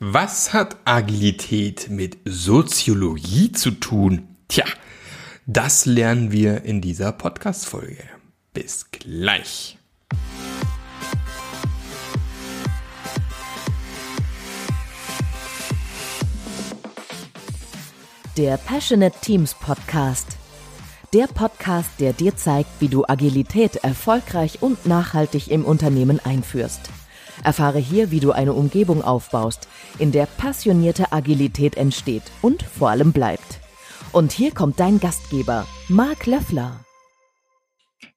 Was hat Agilität mit Soziologie zu tun? Tja, das lernen wir in dieser Podcast-Folge. Bis gleich. Der Passionate Teams Podcast. Der Podcast, der dir zeigt, wie du Agilität erfolgreich und nachhaltig im Unternehmen einführst. Erfahre hier, wie du eine Umgebung aufbaust, in der passionierte Agilität entsteht und vor allem bleibt. Und hier kommt dein Gastgeber, Marc Löffler.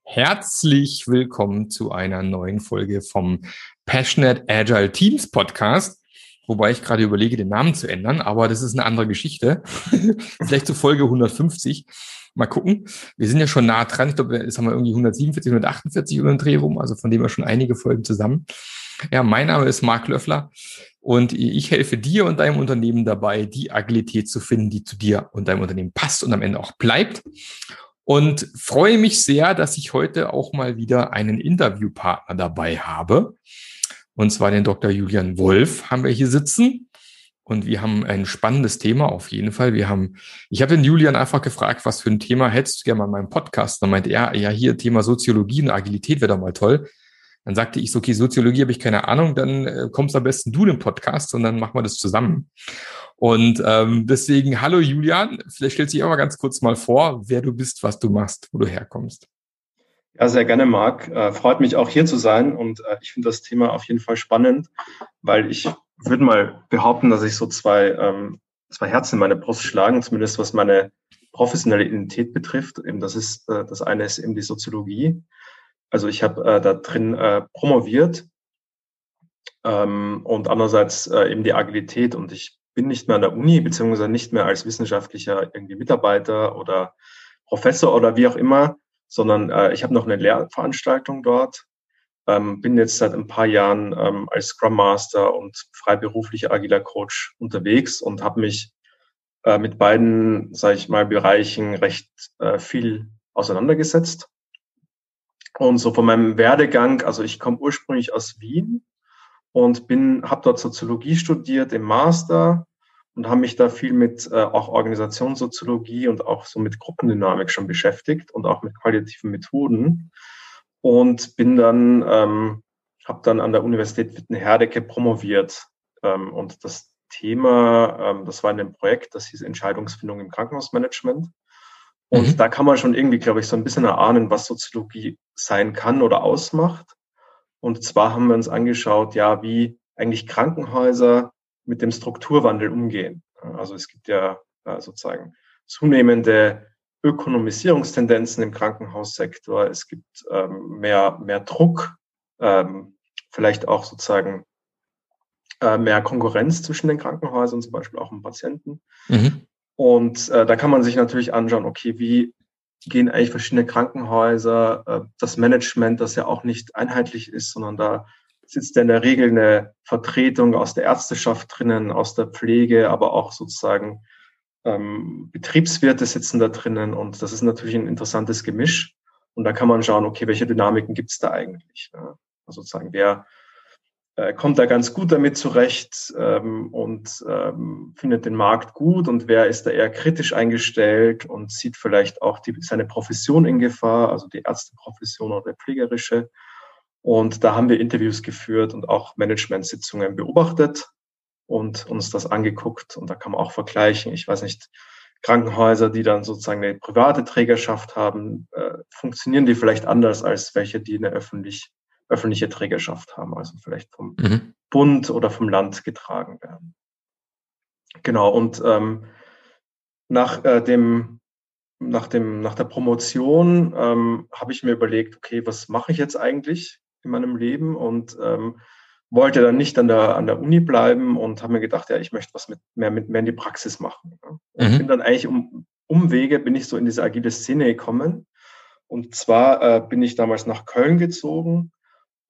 Herzlich willkommen zu einer neuen Folge vom Passionate Agile Teams Podcast. Wobei ich gerade überlege, den Namen zu ändern, aber das ist eine andere Geschichte. Vielleicht zu Folge 150. Mal gucken. Wir sind ja schon nah dran. Ich glaube, jetzt haben wir irgendwie 147, 148 über den Dreh rum. Also von dem her schon einige Folgen zusammen. Ja, mein Name ist Marc Löffler und ich helfe dir und deinem Unternehmen dabei, die Agilität zu finden, die zu dir und deinem Unternehmen passt und am Ende auch bleibt. Und freue mich sehr, dass ich heute auch mal wieder einen Interviewpartner dabei habe. Und zwar den Dr. Julian Wolf haben wir hier sitzen. Und wir haben ein spannendes Thema auf jeden Fall. Wir haben, ich habe den Julian einfach gefragt, was für ein Thema hättest du gerne mal in meinem Podcast? Dann meinte er, ja, hier Thema Soziologie und Agilität wäre doch mal toll. Dann sagte ich so, okay, Soziologie habe ich keine Ahnung, dann äh, kommst am besten du den Podcast und dann machen wir das zusammen. Und ähm, deswegen, hallo Julian, vielleicht stellst du dich auch mal ganz kurz mal vor, wer du bist, was du machst, wo du herkommst. Ja, sehr gerne, Marc. Äh, freut mich auch hier zu sein und äh, ich finde das Thema auf jeden Fall spannend, weil ich würde mal behaupten, dass ich so zwei, ähm, zwei Herzen in meine Brust schlagen, zumindest was meine professionelle Identität betrifft. Eben das ist, äh, das eine ist eben die Soziologie also ich habe äh, da drin äh, promoviert ähm, und andererseits äh, eben die Agilität und ich bin nicht mehr an der Uni beziehungsweise nicht mehr als wissenschaftlicher irgendwie Mitarbeiter oder Professor oder wie auch immer, sondern äh, ich habe noch eine Lehrveranstaltung dort. Ähm, bin jetzt seit ein paar Jahren ähm, als Scrum Master und freiberuflicher agiler Coach unterwegs und habe mich äh, mit beiden, sage ich mal, Bereichen recht äh, viel auseinandergesetzt. Und so von meinem Werdegang, also ich komme ursprünglich aus Wien und bin, habe dort Soziologie studiert im Master und habe mich da viel mit äh, auch Organisationssoziologie und auch so mit Gruppendynamik schon beschäftigt und auch mit qualitativen Methoden. Und bin dann ähm, habe dann an der Universität Wittenherdecke promoviert ähm, und das Thema, ähm, das war in einem Projekt, das hieß Entscheidungsfindung im Krankenhausmanagement und mhm. da kann man schon irgendwie, glaube ich, so ein bisschen erahnen, was Soziologie sein kann oder ausmacht. Und zwar haben wir uns angeschaut, ja, wie eigentlich Krankenhäuser mit dem Strukturwandel umgehen. Also es gibt ja sozusagen zunehmende Ökonomisierungstendenzen im Krankenhaussektor. Es gibt ähm, mehr, mehr Druck, ähm, vielleicht auch sozusagen äh, mehr Konkurrenz zwischen den Krankenhäusern, zum Beispiel auch im Patienten. Mhm. Und äh, da kann man sich natürlich anschauen, okay, wie gehen eigentlich verschiedene Krankenhäuser, äh, das Management, das ja auch nicht einheitlich ist, sondern da sitzt ja in der Regel eine Vertretung aus der Ärzteschaft drinnen, aus der Pflege, aber auch sozusagen ähm, Betriebswirte sitzen da drinnen und das ist natürlich ein interessantes Gemisch. Und da kann man schauen, okay, welche Dynamiken gibt es da eigentlich? Ne? Also sozusagen, wer äh, kommt da ganz gut damit zurecht ähm, und ähm, findet den Markt gut und wer ist da eher kritisch eingestellt und sieht vielleicht auch die, seine Profession in Gefahr, also die Ärzteprofession oder pflegerische. Und da haben wir Interviews geführt und auch Managementsitzungen beobachtet und uns das angeguckt. Und da kann man auch vergleichen. Ich weiß nicht, Krankenhäuser, die dann sozusagen eine private Trägerschaft haben, äh, funktionieren die vielleicht anders als welche, die eine öffentlich öffentliche Trägerschaft haben, also vielleicht vom mhm. Bund oder vom Land getragen werden. Genau, und ähm, nach, äh, dem, nach, dem, nach der Promotion ähm, habe ich mir überlegt, okay, was mache ich jetzt eigentlich in meinem Leben? Und ähm, wollte dann nicht an der, an der Uni bleiben und habe mir gedacht, ja, ich möchte was mit, mehr, mit, mehr in die Praxis machen. Und mhm. bin dann eigentlich um Umwege, bin ich so in diese agile Szene gekommen. Und zwar äh, bin ich damals nach Köln gezogen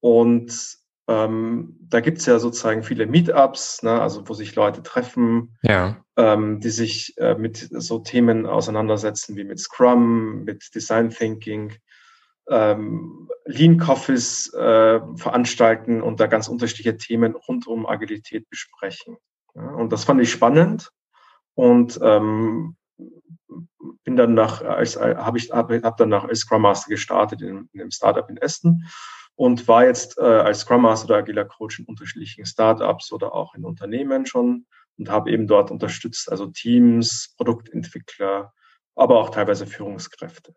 und ähm, da gibt's ja sozusagen viele Meetups, ne, also wo sich Leute treffen, ja. ähm, die sich äh, mit so Themen auseinandersetzen wie mit Scrum, mit Design Thinking, ähm, Lean Coffees äh, veranstalten und da ganz unterschiedliche Themen rund um Agilität besprechen. Ja, und das fand ich spannend und ähm, bin dann nach als habe ich habe hab dann nach als Scrum Master gestartet in, in einem Startup in Essen und war jetzt äh, als Scrum Master oder agiler Coach in unterschiedlichen Startups oder auch in Unternehmen schon und habe eben dort unterstützt, also Teams, Produktentwickler, aber auch teilweise Führungskräfte.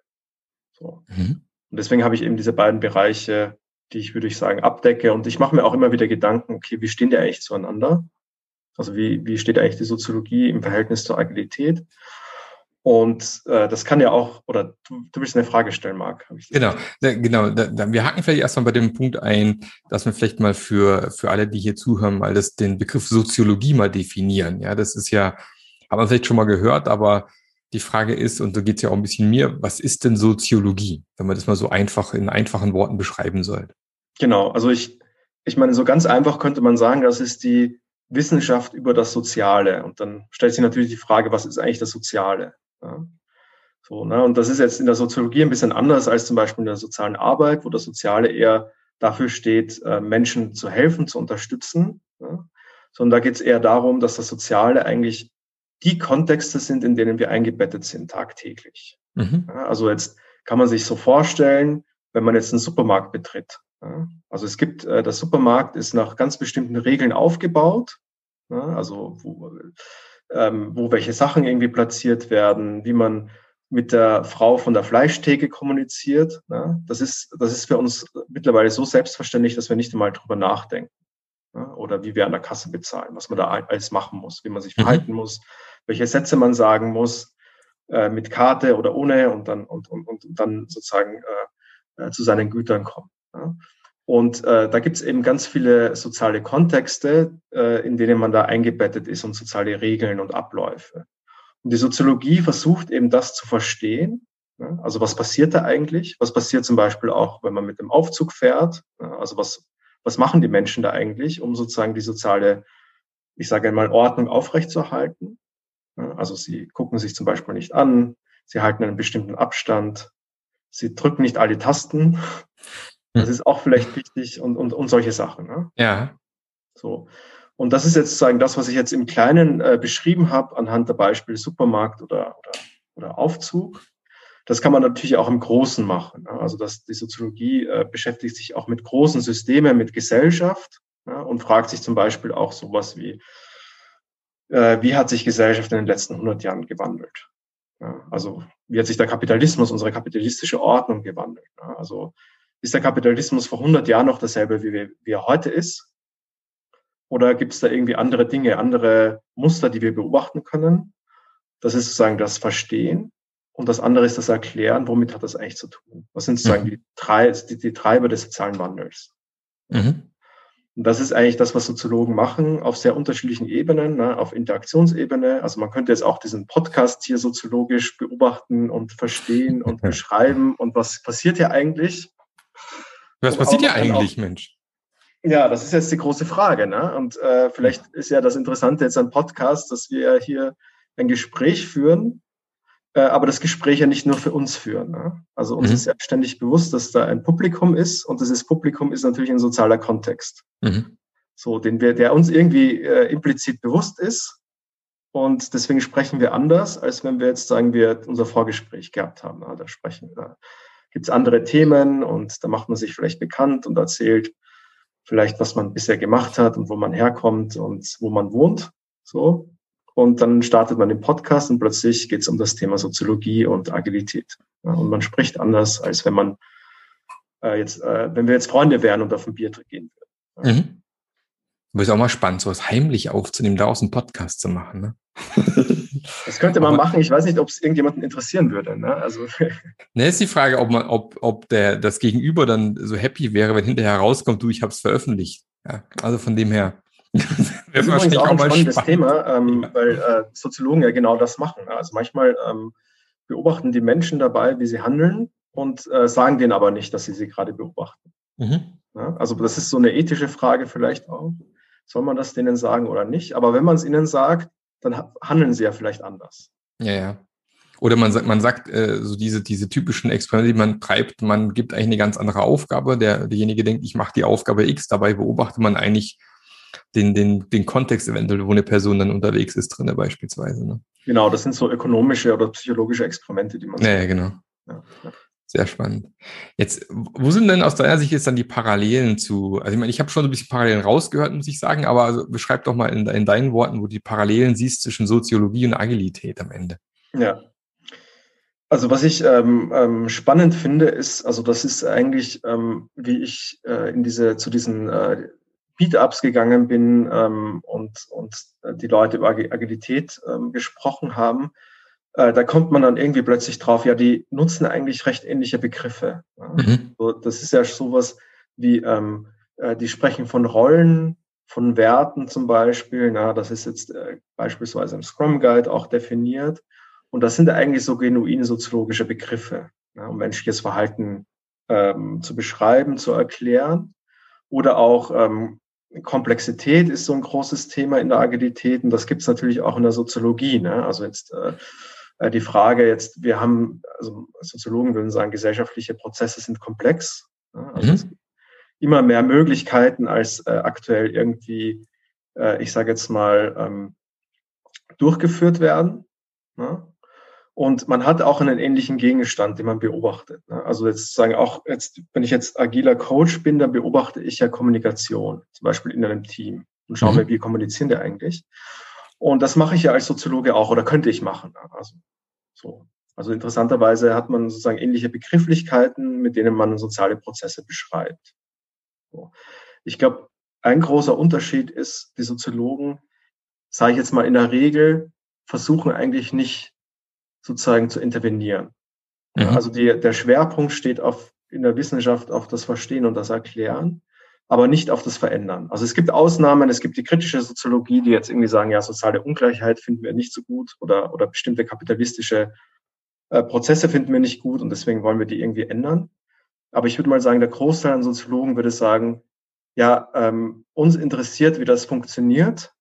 So. Mhm. Und deswegen habe ich eben diese beiden Bereiche, die ich, würde ich sagen, abdecke. Und ich mache mir auch immer wieder Gedanken, okay, wie stehen die eigentlich zueinander? Also wie, wie steht eigentlich die Soziologie im Verhältnis zur Agilität? Und äh, das kann ja auch, oder du, du willst eine Frage stellen, Marc. Genau, da, genau. Da, da, wir hacken vielleicht erstmal bei dem Punkt ein, dass wir vielleicht mal für, für alle, die hier zuhören, mal das, den Begriff Soziologie mal definieren. Ja, das ist ja, haben wir vielleicht schon mal gehört, aber die Frage ist, und da geht es ja auch ein bisschen mir, was ist denn Soziologie, wenn man das mal so einfach in einfachen Worten beschreiben soll? Genau, also ich, ich meine, so ganz einfach könnte man sagen, das ist die Wissenschaft über das Soziale. Und dann stellt sich natürlich die Frage, was ist eigentlich das Soziale? Ja. So, ne? Und das ist jetzt in der Soziologie ein bisschen anders als zum Beispiel in der sozialen Arbeit, wo das Soziale eher dafür steht, äh, Menschen zu helfen, zu unterstützen. Ja? Sondern da geht es eher darum, dass das Soziale eigentlich die Kontexte sind, in denen wir eingebettet sind tagtäglich. Mhm. Ja, also jetzt kann man sich so vorstellen, wenn man jetzt einen Supermarkt betritt. Ja, also es gibt, äh, der Supermarkt ist nach ganz bestimmten Regeln aufgebaut. Ja, also wo, ähm, wo welche Sachen irgendwie platziert werden, wie man mit der Frau von der Fleischtheke kommuniziert. Ne? Das, ist, das ist für uns mittlerweile so selbstverständlich, dass wir nicht einmal drüber nachdenken. Ne? Oder wie wir an der Kasse bezahlen, was man da alles machen muss, wie man sich mhm. verhalten mhm. muss, welche Sätze man sagen muss, äh, mit Karte oder ohne und dann, und, und, und dann sozusagen äh, äh, zu seinen Gütern kommen. Ja? Und äh, da gibt es eben ganz viele soziale Kontexte, äh, in denen man da eingebettet ist und soziale Regeln und Abläufe. Und die Soziologie versucht eben das zu verstehen. Ne? Also was passiert da eigentlich? Was passiert zum Beispiel auch, wenn man mit dem Aufzug fährt? Ne? Also was, was machen die Menschen da eigentlich, um sozusagen die soziale, ich sage einmal, Ordnung aufrechtzuerhalten? Ne? Also sie gucken sich zum Beispiel nicht an, sie halten einen bestimmten Abstand, sie drücken nicht alle Tasten. Das ist auch vielleicht wichtig und, und, und solche Sachen. Ne? Ja. So. Und das ist jetzt sozusagen das, was ich jetzt im Kleinen äh, beschrieben habe, anhand der Beispiele Supermarkt oder, oder, oder Aufzug. Das kann man natürlich auch im Großen machen. Ne? Also dass die Soziologie äh, beschäftigt sich auch mit großen Systemen, mit Gesellschaft ja, und fragt sich zum Beispiel auch sowas wie, äh, wie hat sich Gesellschaft in den letzten 100 Jahren gewandelt? Ja, also wie hat sich der Kapitalismus, unsere kapitalistische Ordnung gewandelt? Ja, also ist der Kapitalismus vor 100 Jahren noch dasselbe, wie, wie er heute ist? Oder gibt es da irgendwie andere Dinge, andere Muster, die wir beobachten können? Das ist sozusagen das Verstehen. Und das andere ist das Erklären, womit hat das eigentlich zu tun? Was sind sozusagen mhm. die, Tre die, die, Treiber des sozialen Wandels? Mhm. Und das ist eigentlich das, was Soziologen machen, auf sehr unterschiedlichen Ebenen, ne, auf Interaktionsebene. Also man könnte jetzt auch diesen Podcast hier soziologisch beobachten und verstehen und beschreiben. Und was passiert hier eigentlich? Was passiert ja eigentlich, Mensch? Ja, das ist jetzt die große Frage. Ne? Und äh, vielleicht ist ja das Interessante jetzt ein Podcast, dass wir hier ein Gespräch führen, äh, aber das Gespräch ja nicht nur für uns führen. Ne? Also uns mhm. ist ja ständig bewusst, dass da ein Publikum ist und dieses Publikum ist natürlich ein sozialer Kontext. Mhm. So, den wir, der uns irgendwie äh, implizit bewusst ist. Und deswegen sprechen wir anders, als wenn wir jetzt sagen, wir unser Vorgespräch gehabt haben. Ne? Da sprechen wir gibt es andere Themen und da macht man sich vielleicht bekannt und erzählt vielleicht, was man bisher gemacht hat und wo man herkommt und wo man wohnt. So. Und dann startet man den Podcast und plötzlich geht es um das Thema Soziologie und Agilität. Ja, und man spricht anders, als wenn man äh, jetzt, äh, wenn wir jetzt Freunde wären und auf ein Bier gehen würden. Ja. Mhm. Aber ist auch mal spannend, sowas heimlich aufzunehmen, da aus einem Podcast zu machen. Ne? Das könnte man Aber, machen. Ich weiß nicht, ob es irgendjemanden interessieren würde. Ne? Also. Ne, ist die Frage, ob man, ob, ob der, das Gegenüber dann so happy wäre, wenn hinterher rauskommt, du, ich habe es veröffentlicht. Ja, also von dem her. das ist übrigens auch ein spannendes spannend. Thema, ähm, ja. weil äh, Soziologen ja genau das machen. Also manchmal ähm, beobachten die Menschen dabei, wie sie handeln und äh, sagen denen aber nicht, dass sie sie gerade beobachten. Mhm. Ja, also das ist so eine ethische Frage vielleicht auch soll man das denen sagen oder nicht? Aber wenn man es ihnen sagt, dann handeln sie ja vielleicht anders. Ja, ja. Oder man sagt, man sagt äh, so diese, diese typischen Experimente, die man treibt, man gibt eigentlich eine ganz andere Aufgabe. Der, derjenige denkt, ich mache die Aufgabe X, dabei beobachtet man eigentlich den, den, den Kontext eventuell, wo eine Person dann unterwegs ist, drin beispielsweise. Ne? Genau, das sind so ökonomische oder psychologische Experimente, die man. Ja, ja genau. Ja, ja. Sehr spannend. Jetzt, wo sind denn aus deiner Sicht jetzt dann die Parallelen zu, also ich meine, ich habe schon so ein bisschen Parallelen rausgehört, muss ich sagen, aber also beschreib doch mal in, in deinen Worten, wo du die Parallelen siehst zwischen Soziologie und Agilität am Ende. Ja. Also was ich ähm, ähm, spannend finde, ist, also das ist eigentlich, ähm, wie ich äh, in diese, zu diesen äh, Meetups gegangen bin ähm, und, und die Leute über Agilität ähm, gesprochen haben, äh, da kommt man dann irgendwie plötzlich drauf, ja, die nutzen eigentlich recht ähnliche Begriffe. Mhm. So, das ist ja sowas wie, ähm, äh, die sprechen von Rollen, von Werten zum Beispiel. Na, das ist jetzt äh, beispielsweise im Scrum Guide auch definiert. Und das sind eigentlich so genuine soziologische Begriffe, ja, um menschliches Verhalten ähm, zu beschreiben, zu erklären. Oder auch ähm, Komplexität ist so ein großes Thema in der Agilität und das gibt es natürlich auch in der Soziologie. Ne? Also jetzt äh, die Frage jetzt, wir haben, also Soziologen würden sagen, gesellschaftliche Prozesse sind komplex. Also mhm. es gibt immer mehr Möglichkeiten als äh, aktuell irgendwie, äh, ich sage jetzt mal, ähm, durchgeführt werden. Ne? Und man hat auch einen ähnlichen Gegenstand, den man beobachtet. Ne? Also jetzt sagen auch, jetzt, wenn ich jetzt agiler Coach bin, dann beobachte ich ja Kommunikation, zum Beispiel in einem Team und schaue mhm. mir, wie kommunizieren die eigentlich. Und das mache ich ja als Soziologe auch oder könnte ich machen. Also, so. also interessanterweise hat man sozusagen ähnliche Begrifflichkeiten, mit denen man soziale Prozesse beschreibt. So. Ich glaube, ein großer Unterschied ist, die Soziologen, sage ich jetzt mal in der Regel, versuchen eigentlich nicht sozusagen zu intervenieren. Mhm. Also die, der Schwerpunkt steht auf, in der Wissenschaft auf das Verstehen und das Erklären aber nicht auf das Verändern. Also es gibt Ausnahmen, es gibt die kritische Soziologie, die jetzt irgendwie sagen, ja, soziale Ungleichheit finden wir nicht so gut oder, oder bestimmte kapitalistische äh, Prozesse finden wir nicht gut und deswegen wollen wir die irgendwie ändern. Aber ich würde mal sagen, der Großteil an Soziologen würde sagen, ja, ähm, uns interessiert, wie das funktioniert,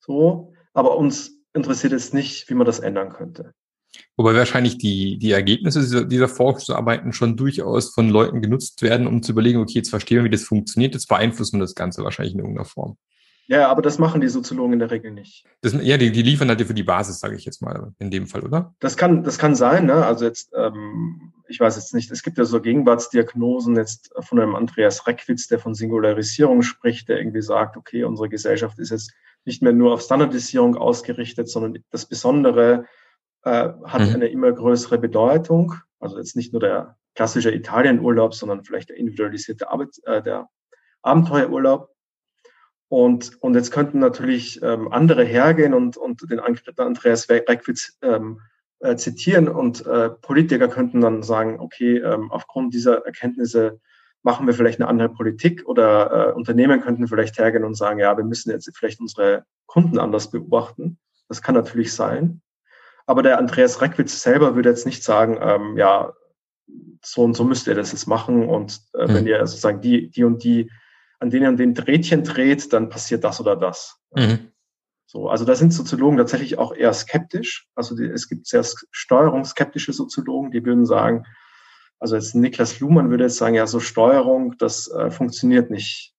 so, aber uns interessiert es nicht, wie man das ändern könnte. Wobei wahrscheinlich die, die Ergebnisse dieser, dieser Forschungsarbeiten schon durchaus von Leuten genutzt werden, um zu überlegen, okay, jetzt verstehen wir, wie das funktioniert, jetzt beeinflussen wir das Ganze wahrscheinlich in irgendeiner Form. Ja, aber das machen die Soziologen in der Regel nicht. Das, ja, die, die liefern halt für die Basis, sage ich jetzt mal, in dem Fall, oder? Das kann, das kann sein, ne? Also jetzt, ähm, ich weiß jetzt nicht, es gibt ja so Gegenwartsdiagnosen jetzt von einem Andreas Reckwitz, der von Singularisierung spricht, der irgendwie sagt, okay, unsere Gesellschaft ist jetzt nicht mehr nur auf Standardisierung ausgerichtet, sondern das Besondere äh, hat mhm. eine immer größere Bedeutung. Also jetzt nicht nur der klassische Italienurlaub, sondern vielleicht der individualisierte Arbeit, äh, der Abenteuerurlaub. Und, und jetzt könnten natürlich ähm, andere hergehen und, und den Andreas Reckwitz ähm, äh, zitieren und äh, Politiker könnten dann sagen, okay, ähm, aufgrund dieser Erkenntnisse machen wir vielleicht eine andere Politik oder äh, Unternehmen könnten vielleicht hergehen und sagen, ja, wir müssen jetzt vielleicht unsere Kunden anders beobachten. Das kann natürlich sein. Aber der Andreas Reckwitz selber würde jetzt nicht sagen, ähm, ja, so und so müsst ihr das jetzt machen und äh, mhm. wenn ihr sozusagen die, die und die, an denen und den Drähtchen dreht, dann passiert das oder das. Mhm. So, also da sind Soziologen tatsächlich auch eher skeptisch. Also die, es gibt sehr steuerungsskeptische Soziologen, die würden sagen, also jetzt Niklas Luhmann würde jetzt sagen, ja, so Steuerung, das äh, funktioniert nicht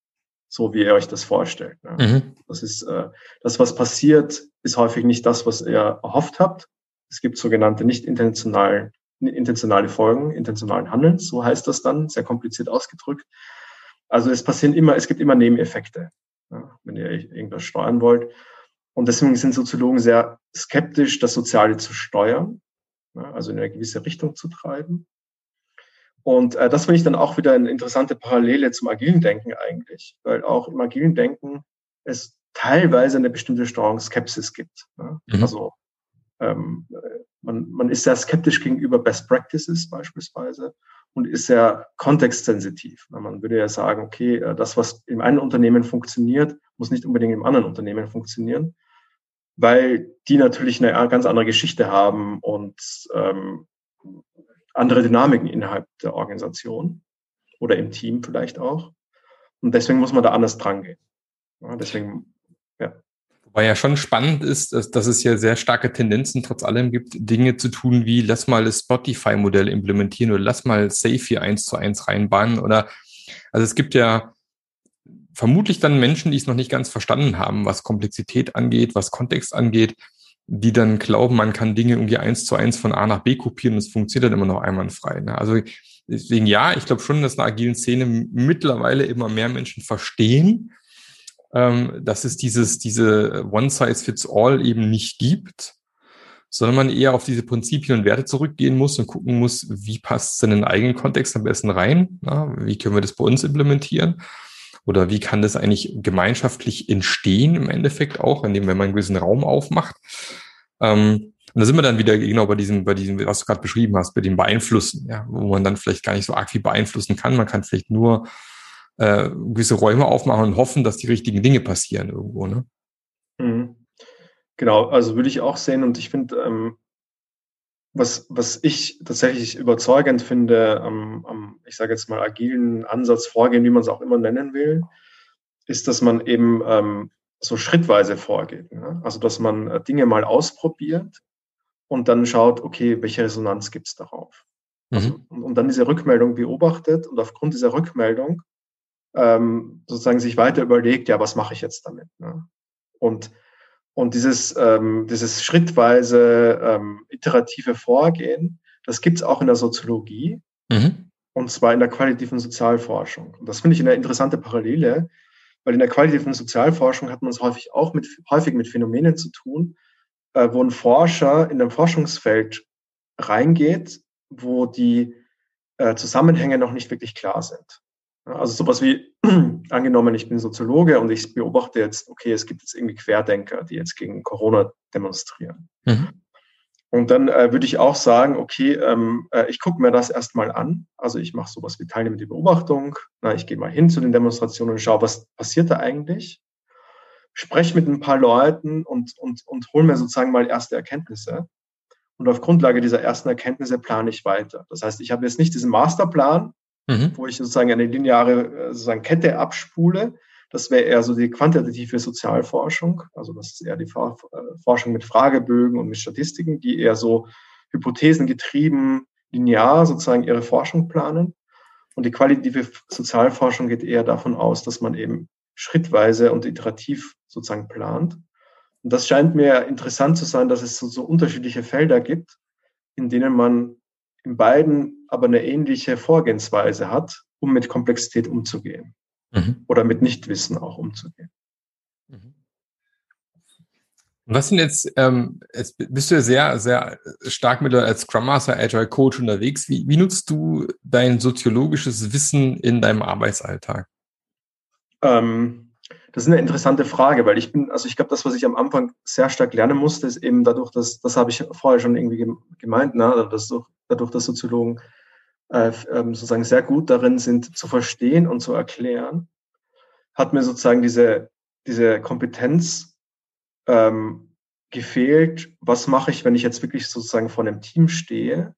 so, wie ihr euch das vorstellt. Ne? Mhm. Das ist äh, das, was passiert, ist häufig nicht das, was ihr erhofft habt. Es gibt sogenannte nicht intentionalen, intentionale Folgen intentionalen Handelns, so heißt das dann, sehr kompliziert ausgedrückt. Also es passieren immer, es gibt immer Nebeneffekte, ja, wenn ihr irgendwas steuern wollt. Und deswegen sind Soziologen sehr skeptisch, das Soziale zu steuern, ja, also in eine gewisse Richtung zu treiben. Und äh, das finde ich dann auch wieder eine interessante Parallele zum agilen Denken eigentlich, weil auch im agilen Denken es teilweise eine bestimmte Steuerungsskepsis gibt. Ja? Mhm. Also ähm, man, man ist sehr skeptisch gegenüber Best Practices beispielsweise und ist sehr kontextsensitiv. Man würde ja sagen, okay, äh, das, was im einen Unternehmen funktioniert, muss nicht unbedingt im anderen Unternehmen funktionieren, weil die natürlich eine ganz andere Geschichte haben und ähm, andere Dynamiken innerhalb der Organisation oder im Team vielleicht auch. Und deswegen muss man da anders dran gehen. Ja, deswegen Wobei ja schon spannend ist, dass, dass es ja sehr starke Tendenzen trotz allem gibt, Dinge zu tun wie lass mal das Spotify-Modell implementieren oder lass mal Safe hier eins zu eins reinbannen oder also es gibt ja vermutlich dann Menschen, die es noch nicht ganz verstanden haben, was Komplexität angeht, was Kontext angeht, die dann glauben, man kann Dinge irgendwie eins zu eins von A nach B kopieren und es funktioniert dann immer noch einwandfrei. Ne? Also deswegen ja, ich glaube schon, dass in der agilen Szene mittlerweile immer mehr Menschen verstehen, ähm, dass es dieses, diese One-Size-Fits-All eben nicht gibt, sondern man eher auf diese Prinzipien und Werte zurückgehen muss und gucken muss, wie passt es in den eigenen Kontext am besten rein? Na, wie können wir das bei uns implementieren? Oder wie kann das eigentlich gemeinschaftlich entstehen im Endeffekt auch, indem wenn man einen gewissen Raum aufmacht? Ähm, und da sind wir dann wieder genau bei diesem, bei diesem, was du gerade beschrieben hast, bei dem Beeinflussen, ja, wo man dann vielleicht gar nicht so arg viel beeinflussen kann. Man kann vielleicht nur äh, gewisse Räume aufmachen und hoffen, dass die richtigen Dinge passieren irgendwo. Ne? Mhm. Genau, also würde ich auch sehen und ich finde, ähm, was, was ich tatsächlich überzeugend finde am, am ich sage jetzt mal, agilen Ansatz, Vorgehen, wie man es auch immer nennen will, ist, dass man eben ähm, so schrittweise vorgeht. Ne? Also, dass man äh, Dinge mal ausprobiert und dann schaut, okay, welche Resonanz gibt es darauf? Also, mhm. Also, und, und, dann diese Rückmeldung beobachtet und aufgrund dieser Rückmeldung ähm, sozusagen sich weiter überlegt, ja, was mache ich jetzt damit? Ne? Und, und dieses, ähm, dieses schrittweise ähm, iterative Vorgehen, das gibt es auch in der Soziologie mhm. und zwar in der qualitativen Sozialforschung. Und das finde ich eine interessante Parallele, weil in der qualitativen Sozialforschung hat man es häufig auch mit, häufig mit Phänomenen zu tun, äh, wo ein Forscher in einem Forschungsfeld reingeht, wo die äh, Zusammenhänge noch nicht wirklich klar sind. Also sowas wie, angenommen, ich bin Soziologe und ich beobachte jetzt, okay, es gibt jetzt irgendwie Querdenker, die jetzt gegen Corona demonstrieren. Mhm. Und dann äh, würde ich auch sagen, okay, ähm, äh, ich gucke mir das erstmal an. Also ich mache sowas wie teilnehmende Beobachtung. Na, ich gehe mal hin zu den Demonstrationen und schaue, was passiert da eigentlich. Spreche mit ein paar Leuten und, und, und hole mir sozusagen mal erste Erkenntnisse. Und auf Grundlage dieser ersten Erkenntnisse plane ich weiter. Das heißt, ich habe jetzt nicht diesen Masterplan, mhm. wo ich sozusagen eine lineare äh, sozusagen Kette abspule. Das wäre eher so die quantitative Sozialforschung. Also das ist eher die äh, Forschung mit Fragebögen und mit Statistiken, die eher so hypothesengetrieben linear sozusagen ihre Forschung planen. Und die qualitative Sozialforschung geht eher davon aus, dass man eben schrittweise und iterativ sozusagen plant. Und das scheint mir interessant zu sein, dass es so, so unterschiedliche Felder gibt, in denen man in beiden aber eine ähnliche Vorgehensweise hat, um mit Komplexität umzugehen mhm. oder mit Nichtwissen auch umzugehen. Mhm. Was sind jetzt, ähm, jetzt bist du ja sehr, sehr stark mit als Scrum Master, Agile Coach unterwegs. Wie, wie nutzt du dein soziologisches Wissen in deinem Arbeitsalltag? Ähm, das ist eine interessante Frage, weil ich bin, also ich glaube, das, was ich am Anfang sehr stark lernen musste, ist eben dadurch, dass, das habe ich vorher schon irgendwie gemeint, ne, dass dadurch, dass Soziologen äh, ähm, sozusagen sehr gut darin sind, zu verstehen und zu erklären, hat mir sozusagen diese, diese Kompetenz ähm, gefehlt, was mache ich, wenn ich jetzt wirklich sozusagen vor einem Team stehe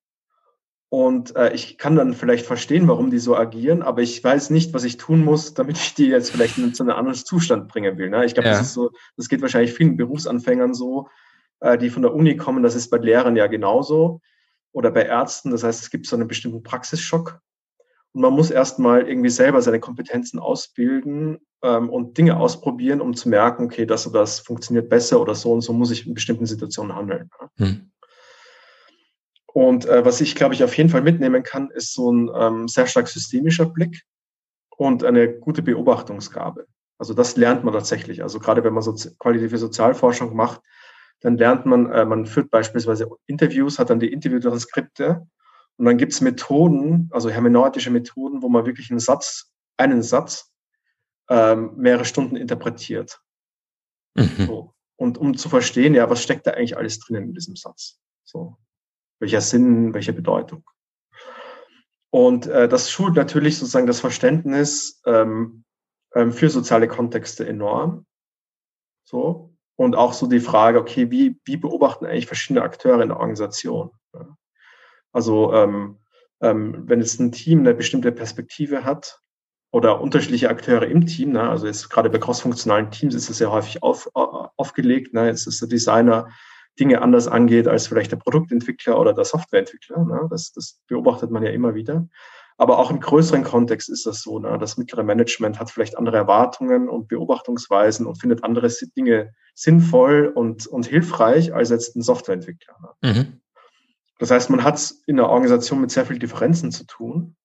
und äh, ich kann dann vielleicht verstehen, warum die so agieren, aber ich weiß nicht, was ich tun muss, damit ich die jetzt vielleicht in einen anderen Zustand bringen will. Ne? Ich glaube, ja. das ist so, das geht wahrscheinlich vielen Berufsanfängern so, äh, die von der Uni kommen. Das ist bei Lehrern ja genauso oder bei Ärzten. Das heißt, es gibt so einen bestimmten Praxisschock. Und man muss erstmal irgendwie selber seine Kompetenzen ausbilden ähm, und Dinge ausprobieren, um zu merken, okay, das oder das funktioniert besser oder so und so muss ich in bestimmten Situationen handeln. Hm. Und äh, was ich, glaube ich, auf jeden Fall mitnehmen kann, ist so ein ähm, sehr stark systemischer Blick und eine gute Beobachtungsgabe. Also das lernt man tatsächlich. Also gerade wenn man so qualitative Sozialforschung macht, dann lernt man, äh, man führt beispielsweise Interviews, hat dann die Interviewtranskripte und dann gibt es Methoden, also hermeneutische Methoden, wo man wirklich einen Satz, einen Satz ähm, mehrere Stunden interpretiert. Mhm. So. Und um zu verstehen, ja, was steckt da eigentlich alles drinnen in diesem Satz? So welcher Sinn, welche Bedeutung. Und äh, das schult natürlich sozusagen das Verständnis ähm, ähm, für soziale Kontexte enorm. So. Und auch so die Frage, okay, wie, wie beobachten eigentlich verschiedene Akteure in der Organisation? Also ähm, ähm, wenn jetzt ein Team eine bestimmte Perspektive hat oder unterschiedliche Akteure im Team, ne, also jetzt gerade bei crossfunktionalen Teams ist es ja häufig auf, aufgelegt, ne, jetzt ist der Designer Dinge anders angeht als vielleicht der Produktentwickler oder der Softwareentwickler. Ne? Das, das beobachtet man ja immer wieder. Aber auch im größeren Kontext ist das so. Ne? Das mittlere Management hat vielleicht andere Erwartungen und Beobachtungsweisen und findet andere Dinge sinnvoll und, und hilfreich als jetzt ein Softwareentwickler. Ne? Mhm. Das heißt, man hat es in der Organisation mit sehr vielen Differenzen zu tun.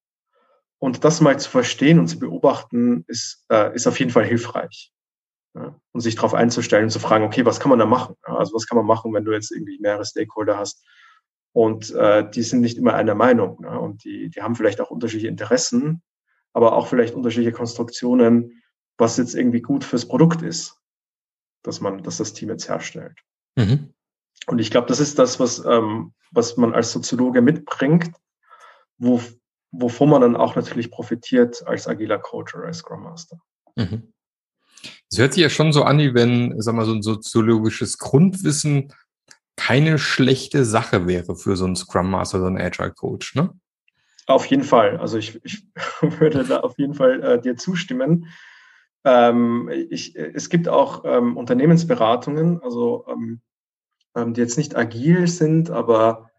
Und das mal zu verstehen und zu beobachten, ist, äh, ist auf jeden Fall hilfreich. Ja? Und sich darauf einzustellen und zu fragen, okay, was kann man da machen? Ja? Also was kann man machen, wenn du jetzt irgendwie mehrere Stakeholder hast, und äh, die sind nicht immer einer Meinung. Ne? Und die, die haben vielleicht auch unterschiedliche Interessen, aber auch vielleicht unterschiedliche Konstruktionen, was jetzt irgendwie gut fürs Produkt ist, dass man, dass das Team jetzt herstellt. Mhm. Und ich glaube, das ist das, was, ähm, was man als Soziologe mitbringt, wo, wovon man dann auch natürlich profitiert als agiler Coach oder als Scrum Master. Mhm. Es hört sich ja schon so an, wie wenn, sag mal, so ein soziologisches Grundwissen keine schlechte Sache wäre für so einen Scrum Master, so einen Agile Coach, ne? Auf jeden Fall. Also ich, ich würde da auf jeden Fall äh, dir zustimmen. Ähm, ich, es gibt auch ähm, Unternehmensberatungen, also ähm, ähm die jetzt nicht agil sind, aber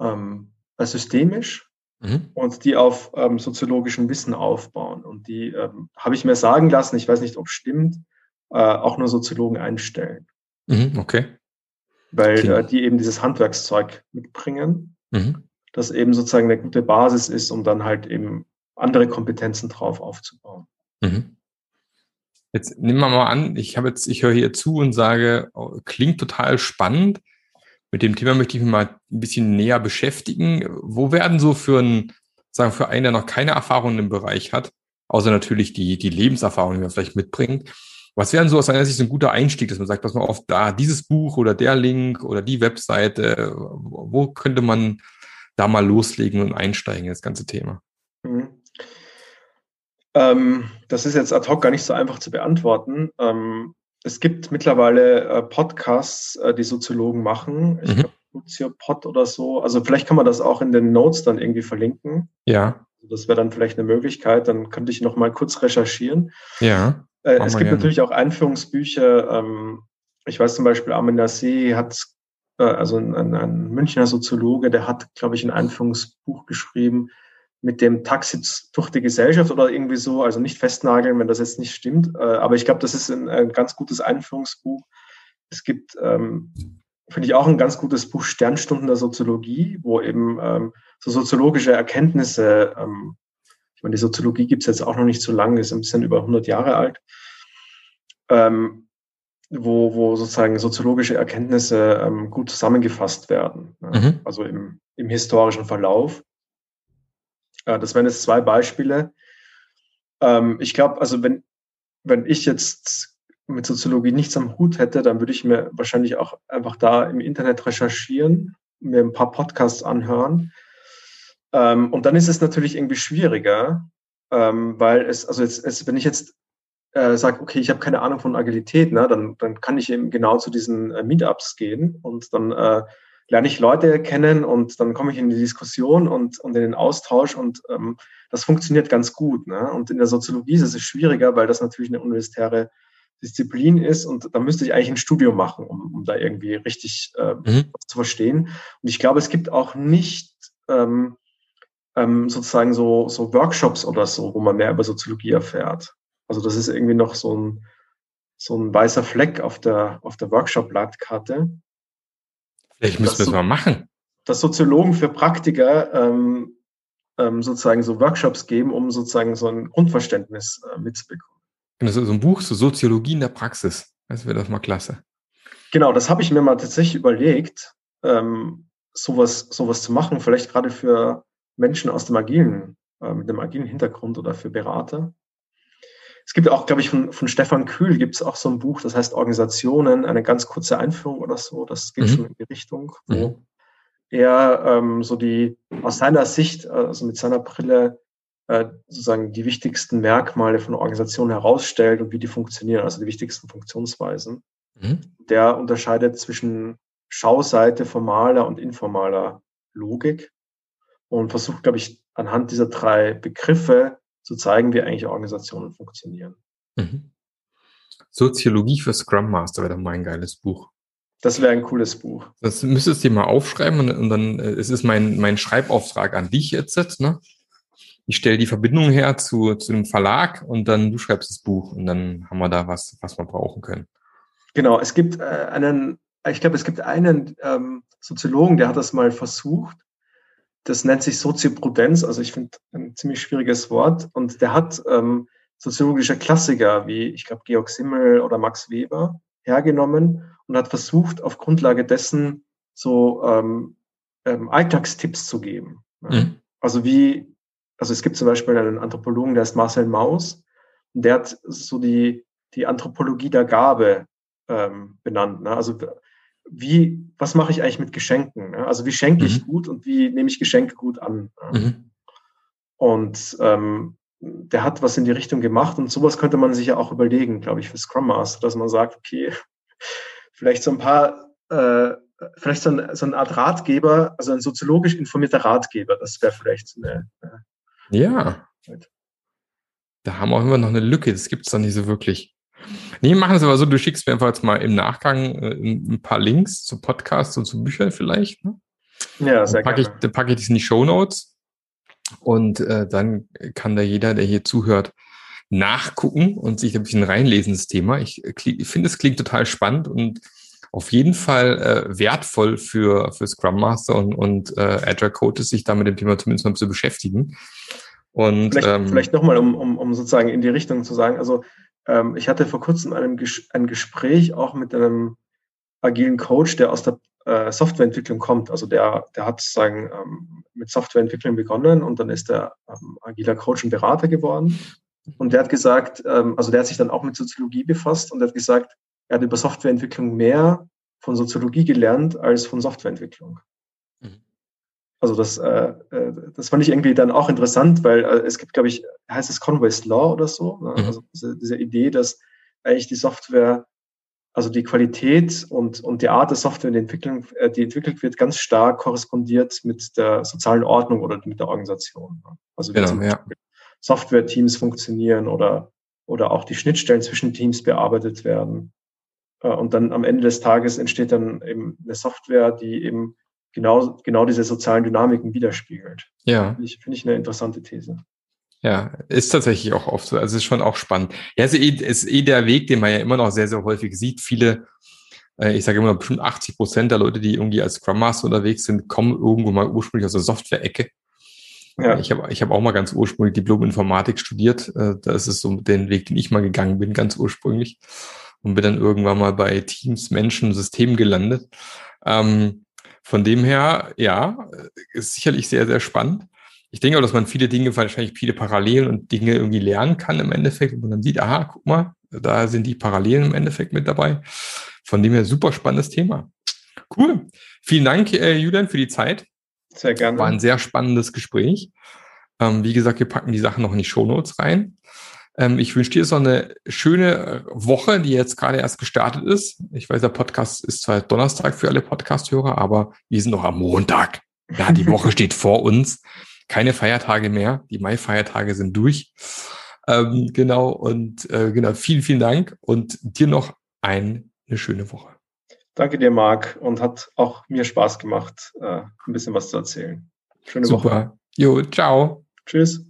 ähm, systemisch mhm. und die auf ähm, soziologischem Wissen aufbauen. Und die habe ich mir sagen lassen, ich weiß nicht, ob es stimmt, äh, auch nur Soziologen einstellen. Mhm, okay weil äh, die eben dieses Handwerkszeug mitbringen, mhm. das eben sozusagen eine gute Basis ist, um dann halt eben andere Kompetenzen drauf aufzubauen. Mhm. Jetzt nehmen wir mal an, ich habe jetzt, ich höre hier zu und sage, oh, klingt total spannend. Mit dem Thema möchte ich mich mal ein bisschen näher beschäftigen. Wo werden so für einen, sagen für einen, der noch keine Erfahrung im Bereich hat, außer natürlich die, die Lebenserfahrung, die man vielleicht mitbringt, was wäre denn so aus deiner Sicht ein guter Einstieg, dass man sagt, pass mal auf, da dieses Buch oder der Link oder die Webseite, wo könnte man da mal loslegen und einsteigen in das ganze Thema? Mhm. Ähm, das ist jetzt ad hoc gar nicht so einfach zu beantworten. Ähm, es gibt mittlerweile äh, Podcasts, äh, die Soziologen machen. Ich mhm. glaube, Pod oder so. Also vielleicht kann man das auch in den Notes dann irgendwie verlinken. Ja. Das wäre dann vielleicht eine Möglichkeit. Dann könnte ich noch mal kurz recherchieren. Ja. Äh, es gibt gerne. natürlich auch Einführungsbücher. Ähm, ich weiß zum Beispiel, Armin Nassé hat, äh, also ein, ein, Münchner Soziologe, der hat, glaube ich, ein Einführungsbuch geschrieben mit dem Taxi durch die Gesellschaft oder irgendwie so. Also nicht festnageln, wenn das jetzt nicht stimmt. Äh, aber ich glaube, das ist ein, ein, ganz gutes Einführungsbuch. Es gibt, ähm, finde ich, auch ein ganz gutes Buch Sternstunden der Soziologie, wo eben ähm, so soziologische Erkenntnisse ähm, ich meine, die Soziologie gibt es jetzt auch noch nicht so lange, ist ein bisschen über 100 Jahre alt, ähm, wo, wo sozusagen soziologische Erkenntnisse ähm, gut zusammengefasst werden, ne? mhm. also im, im historischen Verlauf. Äh, das wären jetzt zwei Beispiele. Ähm, ich glaube, also wenn, wenn ich jetzt mit Soziologie nichts am Hut hätte, dann würde ich mir wahrscheinlich auch einfach da im Internet recherchieren, mir ein paar Podcasts anhören ähm, und dann ist es natürlich irgendwie schwieriger, ähm, weil es, also jetzt, es, wenn ich jetzt äh, sage, okay, ich habe keine Ahnung von Agilität, ne, dann, dann kann ich eben genau zu diesen äh, Meetups gehen und dann äh, lerne ich Leute kennen und dann komme ich in die Diskussion und, und in den Austausch und ähm, das funktioniert ganz gut. Ne? Und in der Soziologie ist es schwieriger, weil das natürlich eine universitäre Disziplin ist und da müsste ich eigentlich ein Studium machen, um, um da irgendwie richtig äh, mhm. zu verstehen. Und ich glaube, es gibt auch nicht ähm, ähm, sozusagen so, so Workshops oder so, wo man mehr über Soziologie erfährt. Also das ist irgendwie noch so ein, so ein weißer Fleck auf der, auf der Workshop-Landkarte. Vielleicht müssen wir es mal machen. Dass Soziologen für Praktiker ähm, ähm, sozusagen so Workshops geben, um sozusagen so ein Grundverständnis äh, mitzubekommen. Das ist so ein Buch, so Soziologie in der Praxis. Das wäre das mal klasse. Genau, das habe ich mir mal tatsächlich überlegt, ähm, sowas, sowas zu machen, vielleicht gerade für Menschen aus dem agilen, äh, mit einem agilen Hintergrund oder für Berater. Es gibt auch, glaube ich, von, von Stefan Kühl gibt es auch so ein Buch, das heißt Organisationen, eine ganz kurze Einführung oder so. Das geht mhm. schon in die Richtung, wo mhm. er ähm, so die aus seiner Sicht, also mit seiner Brille, äh, sozusagen die wichtigsten Merkmale von Organisationen herausstellt und wie die funktionieren, also die wichtigsten Funktionsweisen. Mhm. Der unterscheidet zwischen Schauseite formaler und informaler Logik und versucht, glaube ich, anhand dieser drei Begriffe zu zeigen, wie eigentlich Organisationen funktionieren. Mhm. Soziologie für Scrum Master wäre doch mal ein geiles Buch. Das wäre ein cooles Buch. Das müsstest du dir mal aufschreiben und, und dann, äh, es ist mein, mein Schreibauftrag an dich jetzt, ne? ich stelle die Verbindung her zu, zu einem Verlag und dann du schreibst das Buch und dann haben wir da was, was wir brauchen können. Genau, es gibt äh, einen, ich glaube, es gibt einen ähm, Soziologen, der hat das mal versucht. Das nennt sich Sozioprudenz, also ich finde ein ziemlich schwieriges Wort. Und der hat ähm, soziologische Klassiker wie, ich glaube, Georg Simmel oder Max Weber hergenommen und hat versucht, auf Grundlage dessen so ähm, ähm, Alltagstipps zu geben. Mhm. Also wie, also es gibt zum Beispiel einen Anthropologen, der ist Marcel Maus, und der hat so die, die Anthropologie der Gabe ähm, benannt. Ne? Also wie, was mache ich eigentlich mit Geschenken? Ne? Also wie schenke ich mhm. gut und wie nehme ich Geschenke gut an? Ne? Mhm. Und ähm, der hat was in die Richtung gemacht und sowas könnte man sich ja auch überlegen, glaube ich, für Scrum Master, dass man sagt, okay, vielleicht so ein paar, äh, vielleicht so, ein, so eine Art Ratgeber, also ein soziologisch informierter Ratgeber, das wäre vielleicht so eine. Äh, ja. Da haben wir auch immer noch eine Lücke, das gibt es doch nicht so wirklich. Nee, machen es aber so, du schickst mir einfach jetzt mal im Nachgang äh, ein paar Links zu Podcasts und zu Büchern vielleicht. Ne? Ja, sehr dann packe gerne. Ich, dann packe ich das in die Show Notes und äh, dann kann da jeder, der hier zuhört, nachgucken und sich ein bisschen reinlesen, das Thema. Ich, äh, ich finde, es klingt total spannend und auf jeden Fall äh, wertvoll für, für Scrum Master und, und äh, Agile Coaches, sich da mit dem Thema zumindest mal zu beschäftigen. Und, vielleicht ähm, vielleicht nochmal, um, um, um sozusagen in die Richtung zu sagen, also ähm, ich hatte vor kurzem einem Ges ein Gespräch auch mit einem agilen Coach, der aus der äh, Softwareentwicklung kommt. Also der, der hat sozusagen ähm, mit Softwareentwicklung begonnen und dann ist er ähm, agiler Coach und Berater geworden. Und der hat gesagt, ähm, also der hat sich dann auch mit Soziologie befasst und der hat gesagt, er hat über Softwareentwicklung mehr von Soziologie gelernt als von Softwareentwicklung. Also das, äh, äh, das fand ich irgendwie dann auch interessant, weil äh, es gibt, glaube ich, heißt es Conway's Law oder so, ne? mhm. also diese, diese Idee, dass eigentlich die Software, also die Qualität und, und die Art der Software, die, Entwicklung, äh, die entwickelt wird, ganz stark korrespondiert mit der sozialen Ordnung oder mit der Organisation. Ne? Also genau, ja. Software-Teams funktionieren oder, oder auch die Schnittstellen zwischen Teams bearbeitet werden. Äh, und dann am Ende des Tages entsteht dann eben eine Software, die eben genau, genau diese sozialen Dynamiken widerspiegelt. Ja. Finde ich, finde ich eine interessante These. Ja, ist tatsächlich auch oft so. Also ist schon auch spannend. Ja, ist eh, ist eh der Weg, den man ja immer noch sehr, sehr häufig sieht. Viele, äh, ich sage immer, bestimmt 80 Prozent der Leute, die irgendwie als Scrum Master unterwegs sind, kommen irgendwo mal ursprünglich aus der Software-Ecke. Ja. Ich habe ich hab auch mal ganz ursprünglich Diplom-Informatik studiert. Äh, das ist so den Weg, den ich mal gegangen bin, ganz ursprünglich. Und bin dann irgendwann mal bei Teams, Menschen, Systemen gelandet. Ähm, von dem her, ja, ist sicherlich sehr, sehr spannend. Ich denke auch, dass man viele Dinge, wahrscheinlich viele Parallelen und Dinge irgendwie lernen kann im Endeffekt. Und man dann sieht, aha, guck mal, da sind die Parallelen im Endeffekt mit dabei. Von dem her super spannendes Thema. Cool. Vielen Dank, äh, Julian, für die Zeit. Sehr gerne. War ein sehr spannendes Gespräch. Ähm, wie gesagt, wir packen die Sachen noch in die Show Notes rein. Ähm, ich wünsche dir so eine schöne äh, Woche, die jetzt gerade erst gestartet ist. Ich weiß, der Podcast ist zwar Donnerstag für alle Podcast-Hörer, aber wir sind noch am Montag. Ja, die Woche steht vor uns. Keine Feiertage mehr. Die Mai-Feiertage sind durch. Ähm, genau. Und äh, genau, vielen, vielen Dank und dir noch ein, eine schöne Woche. Danke dir, Marc, und hat auch mir Spaß gemacht, äh, ein bisschen was zu erzählen. Schöne Super. Woche. Jo, ciao. Tschüss.